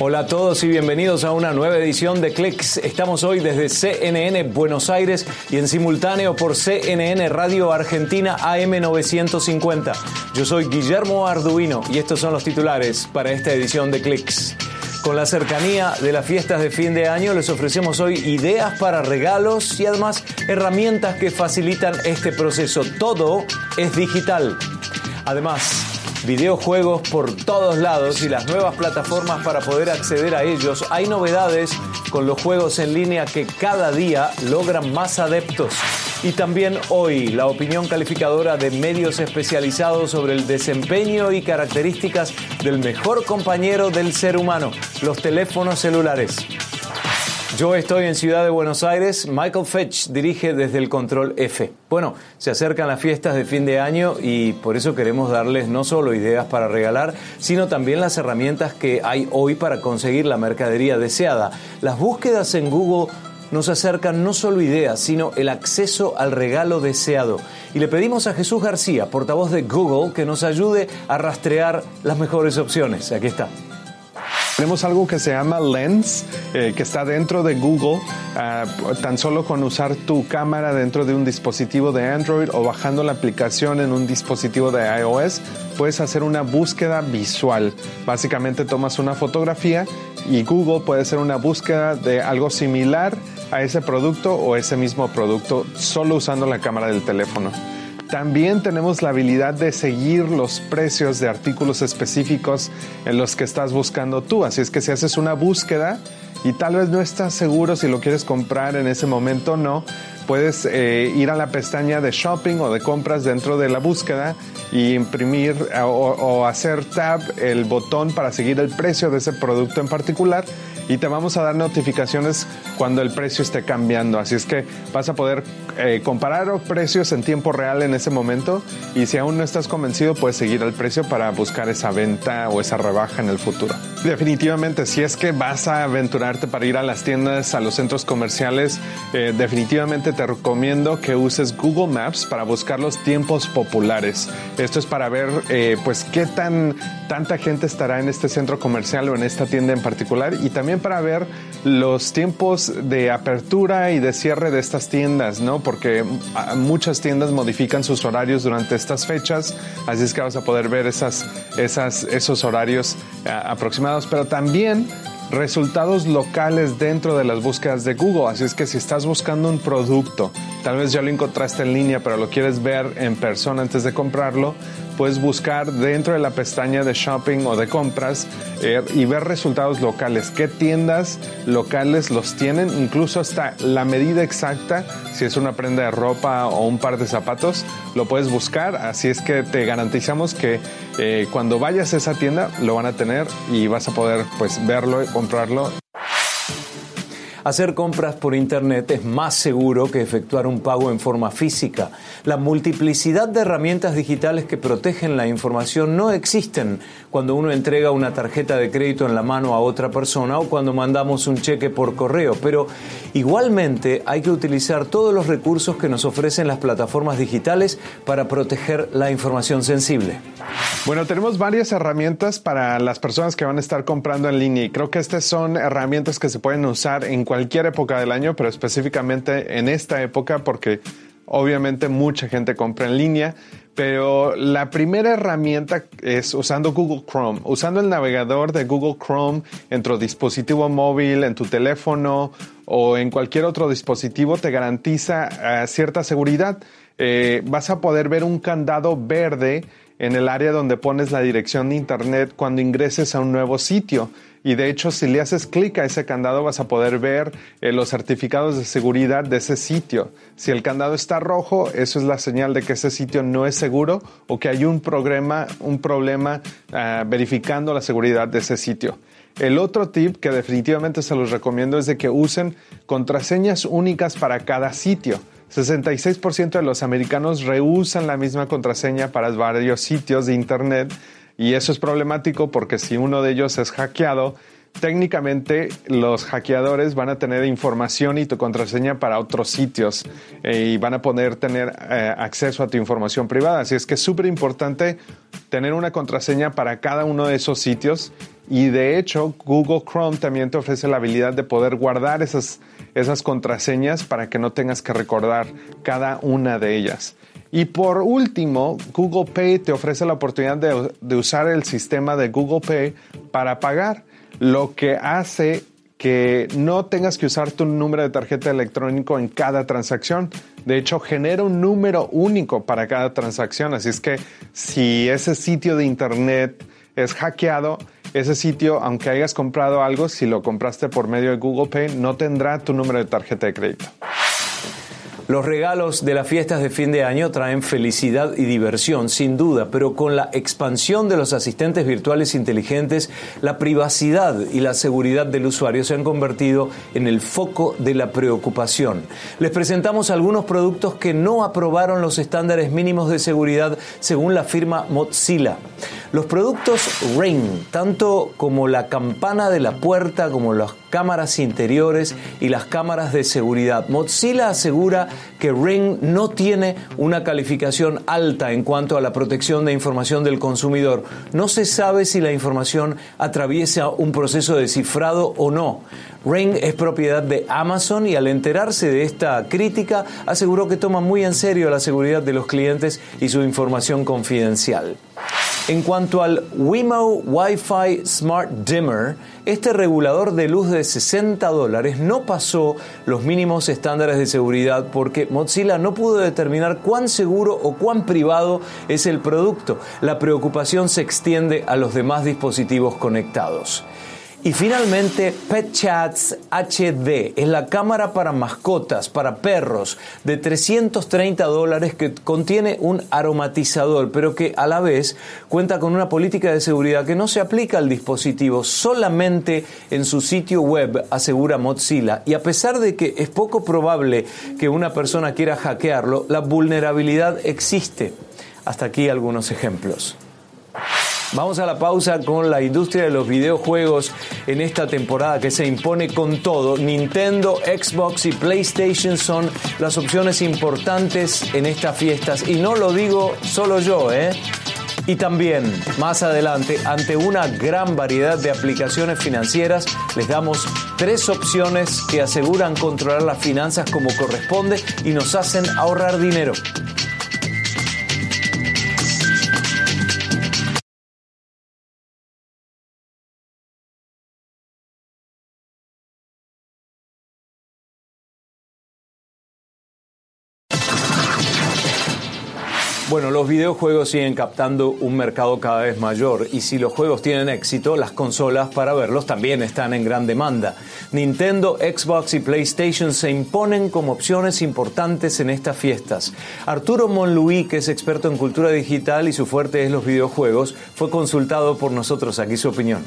Hola a todos y bienvenidos a una nueva edición de Clicks. Estamos hoy desde CNN Buenos Aires y en simultáneo por CNN Radio Argentina AM950. Yo soy Guillermo Arduino y estos son los titulares para esta edición de Clicks. Con la cercanía de las fiestas de fin de año les ofrecemos hoy ideas para regalos y además herramientas que facilitan este proceso. Todo es digital. Además, videojuegos por todos lados y las nuevas plataformas para poder acceder a ellos. Hay novedades con los juegos en línea que cada día logran más adeptos. Y también hoy la opinión calificadora de medios especializados sobre el desempeño y características del mejor compañero del ser humano, los teléfonos celulares. Yo estoy en Ciudad de Buenos Aires. Michael Fetch dirige desde el Control F. Bueno, se acercan las fiestas de fin de año y por eso queremos darles no solo ideas para regalar, sino también las herramientas que hay hoy para conseguir la mercadería deseada. Las búsquedas en Google nos acercan no solo ideas, sino el acceso al regalo deseado. Y le pedimos a Jesús García, portavoz de Google, que nos ayude a rastrear las mejores opciones. Aquí está. Tenemos algo que se llama Lens, eh, que está dentro de Google. Ah, tan solo con usar tu cámara dentro de un dispositivo de Android o bajando la aplicación en un dispositivo de iOS, puedes hacer una búsqueda visual. Básicamente tomas una fotografía y Google puede hacer una búsqueda de algo similar a ese producto o ese mismo producto solo usando la cámara del teléfono. También tenemos la habilidad de seguir los precios de artículos específicos en los que estás buscando tú. Así es que si haces una búsqueda y tal vez no estás seguro si lo quieres comprar en ese momento o no, puedes eh, ir a la pestaña de shopping o de compras dentro de la búsqueda y imprimir o, o hacer tab el botón para seguir el precio de ese producto en particular y te vamos a dar notificaciones cuando el precio esté cambiando. Así es que vas a poder eh, comparar precios en tiempo real en ese momento y si aún no estás convencido puedes seguir el precio para buscar esa venta o esa rebaja en el futuro. Definitivamente, si es que vas a aventurarte para ir a las tiendas, a los centros comerciales, eh, definitivamente te recomiendo que uses Google Maps para buscar los tiempos populares. Esto es para ver eh, pues qué tan tanta gente estará en este centro comercial o en esta tienda en particular y también para ver los tiempos de apertura y de cierre de estas tiendas, ¿no? Porque muchas tiendas modifican sus horarios durante estas fechas, así es que vas a poder ver esas, esos horarios pero también resultados locales dentro de las búsquedas de Google. Así es que si estás buscando un producto, tal vez ya lo encontraste en línea, pero lo quieres ver en persona antes de comprarlo, puedes buscar dentro de la pestaña de shopping o de compras eh, y ver resultados locales. ¿Qué tiendas locales los tienen? Incluso hasta la medida exacta, si es una prenda de ropa o un par de zapatos, lo puedes buscar. Así es que te garantizamos que eh, cuando vayas a esa tienda lo van a tener y vas a poder pues verlo y comprarlo. Hacer compras por Internet es más seguro que efectuar un pago en forma física. La multiplicidad de herramientas digitales que protegen la información no existen cuando uno entrega una tarjeta de crédito en la mano a otra persona o cuando mandamos un cheque por correo, pero igualmente hay que utilizar todos los recursos que nos ofrecen las plataformas digitales para proteger la información sensible. Bueno, tenemos varias herramientas para las personas que van a estar comprando en línea y creo que estas son herramientas que se pueden usar en cualquier época del año, pero específicamente en esta época porque obviamente mucha gente compra en línea, pero la primera herramienta es usando Google Chrome, usando el navegador de Google Chrome en tu dispositivo móvil, en tu teléfono o en cualquier otro dispositivo te garantiza eh, cierta seguridad. Eh, vas a poder ver un candado verde en el área donde pones la dirección de internet cuando ingreses a un nuevo sitio. Y de hecho, si le haces clic a ese candado, vas a poder ver eh, los certificados de seguridad de ese sitio. Si el candado está rojo, eso es la señal de que ese sitio no es seguro o que hay un problema, un problema ah, verificando la seguridad de ese sitio. El otro tip que definitivamente se los recomiendo es de que usen contraseñas únicas para cada sitio. 66% de los americanos reusan la misma contraseña para varios sitios de Internet y eso es problemático porque si uno de ellos es hackeado, técnicamente los hackeadores van a tener información y tu contraseña para otros sitios eh, y van a poder tener eh, acceso a tu información privada. Así es que es súper importante tener una contraseña para cada uno de esos sitios y de hecho Google Chrome también te ofrece la habilidad de poder guardar esas, esas contraseñas para que no tengas que recordar cada una de ellas. Y por último, Google Pay te ofrece la oportunidad de, usar el sistema de Google Pay para pagar, lo que hace que no tengas que usar tu número de tarjeta electrónico en cada transacción. De hecho, genera un número único para cada transacción. Así es que si ese sitio de internet es hackeado, ese sitio, aunque hayas comprado algo, si lo compraste por medio de Google Pay, no tendrá tu número de tarjeta de crédito. Los regalos de las fiestas de fin de año traen felicidad y diversión, sin duda, pero con la expansión de los asistentes virtuales inteligentes, la privacidad y la seguridad del usuario se han convertido en el foco de la preocupación. Les presentamos algunos productos que no aprobaron los estándares mínimos de seguridad según la firma Mozilla. Los productos Ring, tanto como la campana de la puerta, como las cámaras interiores y las cámaras de seguridad. Mozilla asegura que Ring no tiene una calificación alta en cuanto a la protección de información del consumidor. No se sabe si la información atraviesa un proceso de cifrado o no. Ring es propiedad de Amazon y al enterarse de esta crítica aseguró que toma muy en serio la seguridad de los clientes y su información confidencial. En cuanto al Wimo Wi-Fi Smart Dimmer, este regulador de luz de 60 dólares no pasó los mínimos estándares de seguridad porque Mozilla no pudo determinar cuán seguro o cuán privado es el producto. La preocupación se extiende a los demás dispositivos conectados. Y finalmente, Pet Chats HD es la cámara para mascotas, para perros, de 330 dólares que contiene un aromatizador, pero que a la vez cuenta con una política de seguridad que no se aplica al dispositivo, solamente en su sitio web, asegura Mozilla. Y a pesar de que es poco probable que una persona quiera hackearlo, la vulnerabilidad existe. Hasta aquí algunos ejemplos. Vamos a la pausa con la industria de los videojuegos en esta temporada que se impone con todo. Nintendo, Xbox y PlayStation son las opciones importantes en estas fiestas. Y no lo digo solo yo, ¿eh? Y también, más adelante, ante una gran variedad de aplicaciones financieras, les damos tres opciones que aseguran controlar las finanzas como corresponde y nos hacen ahorrar dinero. Bueno, los videojuegos siguen captando un mercado cada vez mayor y si los juegos tienen éxito, las consolas para verlos también están en gran demanda. Nintendo, Xbox y PlayStation se imponen como opciones importantes en estas fiestas. Arturo Monluí, que es experto en cultura digital y su fuerte es los videojuegos, fue consultado por nosotros aquí su opinión.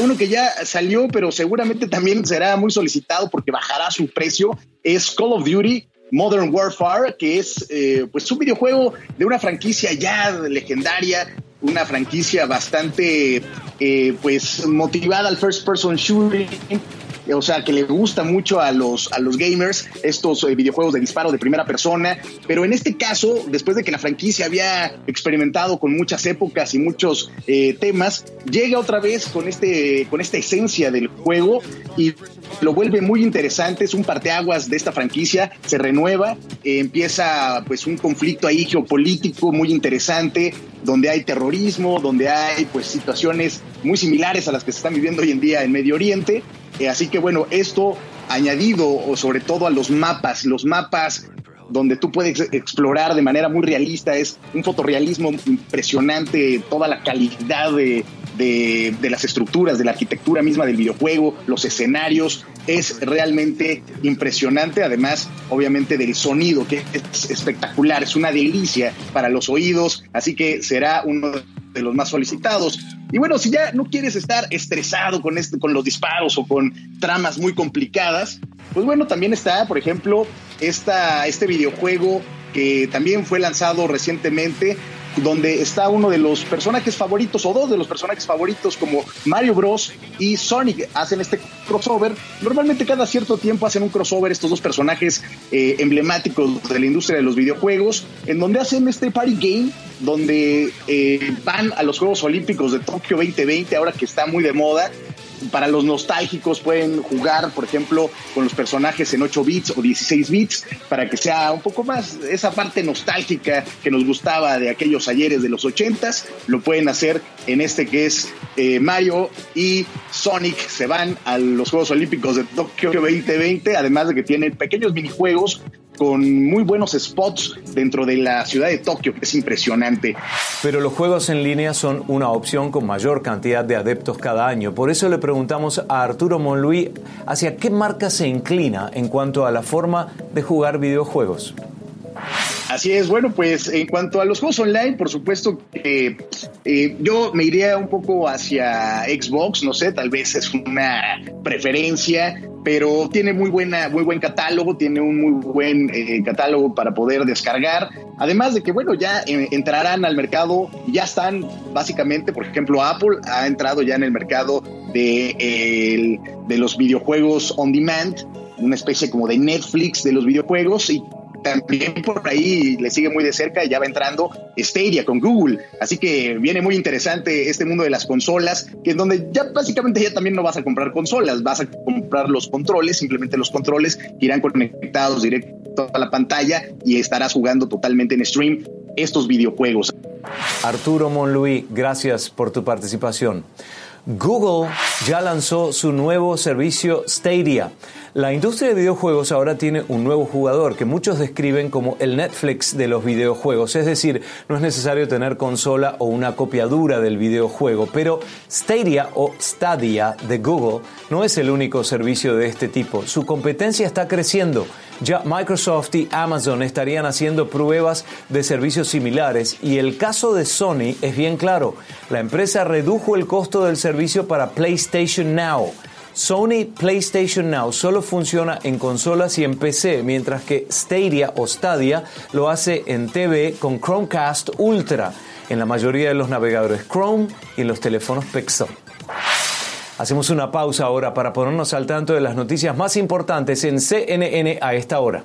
Uno que ya salió, pero seguramente también será muy solicitado porque bajará su precio, es Call of Duty Modern Warfare, que es eh, pues un videojuego de una franquicia ya legendaria, una franquicia bastante eh, pues motivada al first person shooting o sea, que le gusta mucho a los, a los gamers estos eh, videojuegos de disparo de primera persona, pero en este caso, después de que la franquicia había experimentado con muchas épocas y muchos eh, temas, llega otra vez con, este, con esta esencia del juego y lo vuelve muy interesante, es un parteaguas de esta franquicia, se renueva, eh, empieza pues un conflicto ahí geopolítico muy interesante, donde hay terrorismo, donde hay pues situaciones muy similares a las que se están viviendo hoy en día en Medio Oriente, eh, así que bueno, esto añadido o sobre todo a los mapas, los mapas donde tú puedes explorar de manera muy realista, es un fotorrealismo impresionante, toda la calidad de, de, las estructuras, de la arquitectura misma del videojuego, los escenarios, es realmente impresionante, además obviamente del sonido, que es espectacular, es una delicia para los oídos, así que será uno de los más solicitados. Y bueno, si ya no quieres estar estresado con, este, con los disparos o con tramas muy complicadas, pues bueno, también está, por ejemplo, esta, este videojuego que también fue lanzado recientemente, donde está uno de los personajes favoritos o dos de los personajes favoritos como Mario Bros y Sonic hacen este crossover. Normalmente cada cierto tiempo hacen un crossover estos dos personajes eh, emblemáticos de la industria de los videojuegos, en donde hacen este party game, donde eh, van a los Juegos Olímpicos de Tokio 2020, ahora que está muy de moda, para los nostálgicos pueden jugar, por ejemplo, con los personajes en 8 bits o 16 bits para que sea un poco más esa parte nostálgica que nos gustaba de aquellos ayeres de los 80s. Lo pueden hacer en este que es eh, Mario y Sonic se van a los Juegos Olímpicos de Tokio 2020, además de que tienen pequeños minijuegos con muy buenos spots dentro de la ciudad de Tokio, que es impresionante. Pero los juegos en línea son una opción con mayor cantidad de adeptos cada año. Por eso le preguntamos a Arturo Monluí hacia qué marca se inclina en cuanto a la forma de jugar videojuegos. Así es, bueno, pues en cuanto a los juegos online, por supuesto que eh, yo me iría un poco hacia Xbox, no sé, tal vez es una preferencia, pero tiene muy buena, muy buen catálogo, tiene un muy buen eh, catálogo para poder descargar. Además de que, bueno, ya eh, entrarán al mercado, ya están básicamente, por ejemplo, Apple ha entrado ya en el mercado de, de los videojuegos on demand, una especie como de Netflix de los videojuegos y también por ahí le sigue muy de cerca y ya va entrando Stadia con Google. Así que viene muy interesante este mundo de las consolas, que es donde ya básicamente ya también no vas a comprar consolas, vas a comprar los controles, simplemente los controles que irán conectados directo a la pantalla y estarás jugando totalmente en stream estos videojuegos. Arturo Monluí, gracias por tu participación. Google ya lanzó su nuevo servicio Stadia. La industria de videojuegos ahora tiene un nuevo jugador que muchos describen como el Netflix de los videojuegos, es decir, no es necesario tener consola o una copia dura del videojuego, pero Stadia o Stadia de Google no es el único servicio de este tipo. Su competencia está creciendo. Ya Microsoft y Amazon estarían haciendo pruebas de servicios similares y el caso de Sony es bien claro. La empresa redujo el costo del servicio para PlayStation Now. Sony PlayStation Now solo funciona en consolas y en PC, mientras que Stadia o Stadia lo hace en TV con Chromecast Ultra, en la mayoría de los navegadores Chrome y en los teléfonos Pixel. Hacemos una pausa ahora para ponernos al tanto de las noticias más importantes en CNN a esta hora.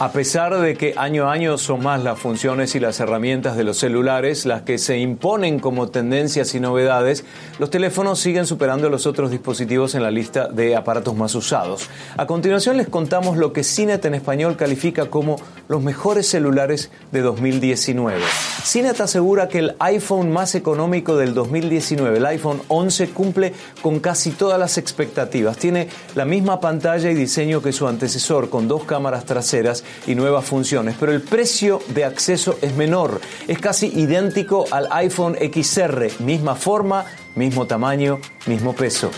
A pesar de que año a año son más las funciones y las herramientas de los celulares las que se imponen como tendencias y novedades, los teléfonos siguen superando a los otros dispositivos en la lista de aparatos más usados. A continuación les contamos lo que Cinet en español califica como los mejores celulares de 2019. Cinet asegura que el iPhone más económico del 2019, el iPhone 11, cumple con casi todas las expectativas. Tiene la misma pantalla y diseño que su antecesor, con dos cámaras traseras y nuevas funciones, pero el precio de acceso es menor, es casi idéntico al iPhone XR, misma forma, mismo tamaño, mismo peso.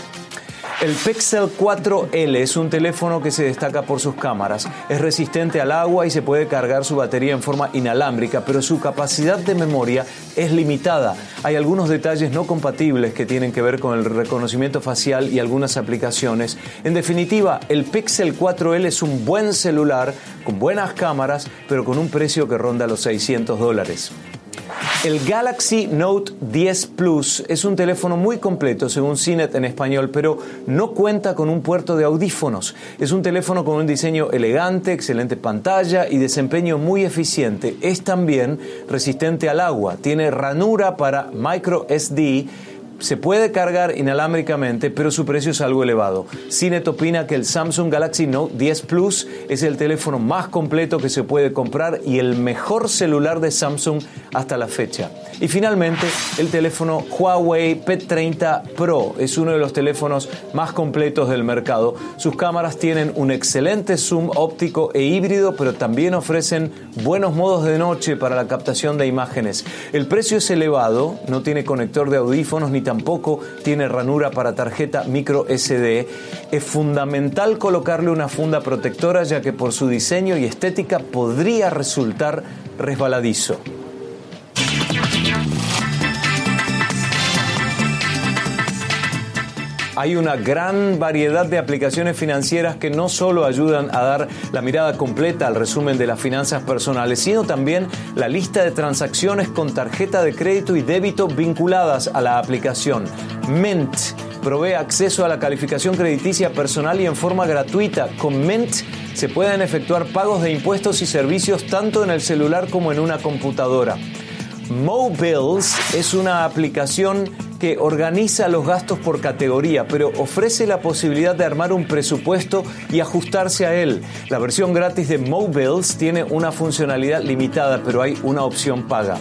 El Pixel 4L es un teléfono que se destaca por sus cámaras. Es resistente al agua y se puede cargar su batería en forma inalámbrica, pero su capacidad de memoria es limitada. Hay algunos detalles no compatibles que tienen que ver con el reconocimiento facial y algunas aplicaciones. En definitiva, el Pixel 4L es un buen celular con buenas cámaras, pero con un precio que ronda los 600 dólares. El Galaxy Note 10 Plus es un teléfono muy completo, según CINET en español, pero no cuenta con un puerto de audífonos. Es un teléfono con un diseño elegante, excelente pantalla y desempeño muy eficiente. Es también resistente al agua, tiene ranura para micro SD Se puede cargar inalámbricamente, pero su precio es algo elevado. Cinet opina que el Samsung Galaxy Note 10 Plus es el teléfono más completo que se puede comprar y el mejor celular de Samsung hasta la fecha. Y finalmente, el teléfono Huawei P30 Pro es uno de los teléfonos más completos del mercado. Sus cámaras tienen un excelente zoom óptico e híbrido, pero también ofrecen buenos modos de noche para la captación de imágenes. El precio es elevado, no tiene conector de audífonos ni tampoco tiene ranura para tarjeta micro SD. Es fundamental colocarle una funda protectora ya que por su diseño y estética podría resultar resbaladizo. Hay una gran variedad de aplicaciones financieras que no solo ayudan a dar la mirada completa al resumen de las finanzas personales, sino también la lista de transacciones con tarjeta de crédito y débito vinculadas a la aplicación. Mint provee acceso a la calificación crediticia personal y en forma gratuita. Con Mint se pueden efectuar pagos de impuestos y servicios tanto en el celular como en una computadora. Mobiles es una aplicación que organiza los gastos por categoría, pero ofrece la posibilidad de armar un presupuesto y ajustarse a él. La versión gratis de Mobiles tiene una funcionalidad limitada, pero hay una opción paga.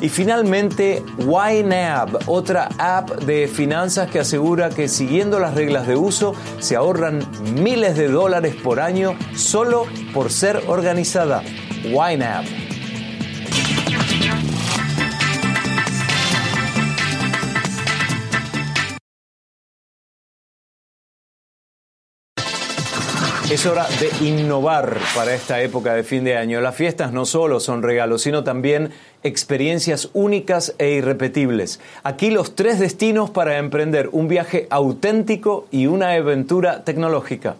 Y finalmente, YNAB, otra app de finanzas que asegura que siguiendo las reglas de uso se ahorran miles de dólares por año solo por ser organizada. YNAB. Es hora de innovar para esta época de fin de año. Las fiestas no solo son regalos, sino también experiencias únicas e irrepetibles. Aquí los tres destinos para emprender un viaje auténtico y una aventura tecnológica.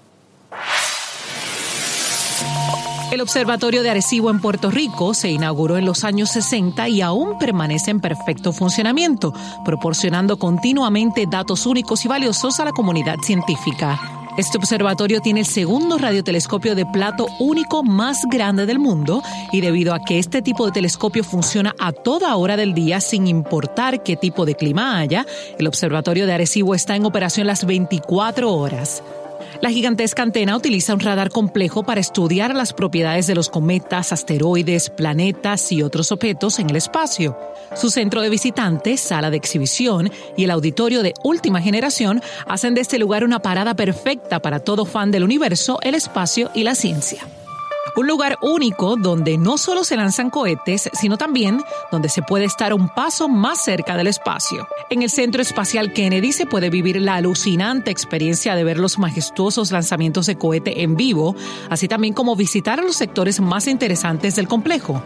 El Observatorio de Arecibo en Puerto Rico se inauguró en los años 60 y aún permanece en perfecto funcionamiento, proporcionando continuamente datos únicos y valiosos a la comunidad científica. Este observatorio tiene el segundo radiotelescopio de plato único más grande del mundo y debido a que este tipo de telescopio funciona a toda hora del día sin importar qué tipo de clima haya, el observatorio de Arecibo está en operación las 24 horas. La gigantesca antena utiliza un radar complejo para estudiar las propiedades de los cometas, asteroides, planetas y otros objetos en el espacio. Su centro de visitantes, sala de exhibición y el auditorio de última generación hacen de este lugar una parada perfecta para todo fan del universo, el espacio y la ciencia. Un lugar único donde no solo se lanzan cohetes, sino también donde se puede estar un paso más cerca del espacio. En el Centro Espacial Kennedy se puede vivir la alucinante experiencia de ver los majestuosos lanzamientos de cohete en vivo, así también como visitar los sectores más interesantes del complejo.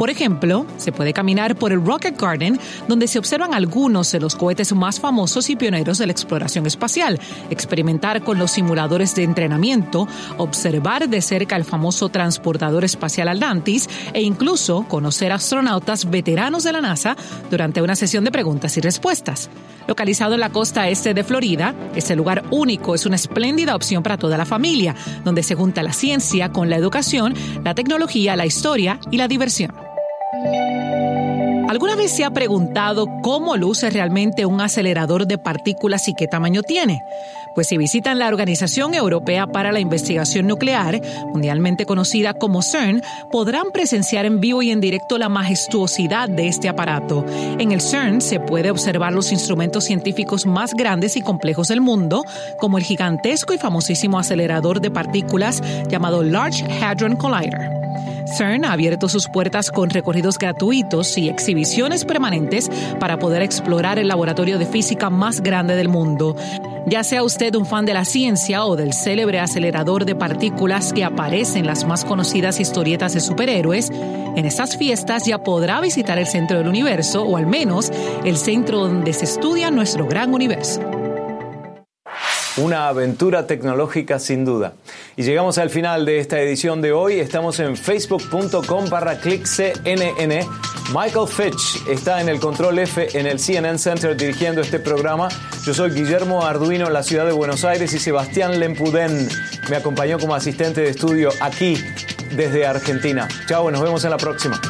Por ejemplo, se puede caminar por el Rocket Garden, donde se observan algunos de los cohetes más famosos y pioneros de la exploración espacial, experimentar con los simuladores de entrenamiento, observar de cerca el famoso transportador espacial Atlantis e incluso conocer astronautas veteranos de la NASA durante una sesión de preguntas y respuestas. Localizado en la costa este de Florida, este lugar único es una espléndida opción para toda la familia, donde se junta la ciencia con la educación, la tecnología, la historia y la diversión. ¿Alguna vez se ha preguntado cómo luce realmente un acelerador de partículas y qué tamaño tiene? Pues si visitan la Organización Europea para la Investigación Nuclear, mundialmente conocida como CERN, podrán presenciar en vivo y en directo la majestuosidad de este aparato. En el CERN se puede observar los instrumentos científicos más grandes y complejos del mundo, como el gigantesco y famosísimo acelerador de partículas llamado Large Hadron Collider. CERN ha abierto sus puertas con recorridos gratuitos y exhibiciones permanentes para poder explorar el laboratorio de física más grande del mundo. Ya sea usted un fan de la ciencia o del célebre acelerador de partículas que aparece en las más conocidas historietas de superhéroes, en estas fiestas ya podrá visitar el centro del universo o al menos el centro donde se estudia nuestro gran universo. Una aventura tecnológica sin duda. Y llegamos al final de esta edición de hoy. Estamos en facebook.com barra clickcnn. Michael Fitch está en el control F en el CNN Center dirigiendo este programa. Yo soy Guillermo Arduino en la ciudad de Buenos Aires y Sebastián Lempudén me acompañó como asistente de estudio aquí desde Argentina. Chao, nos vemos en la próxima.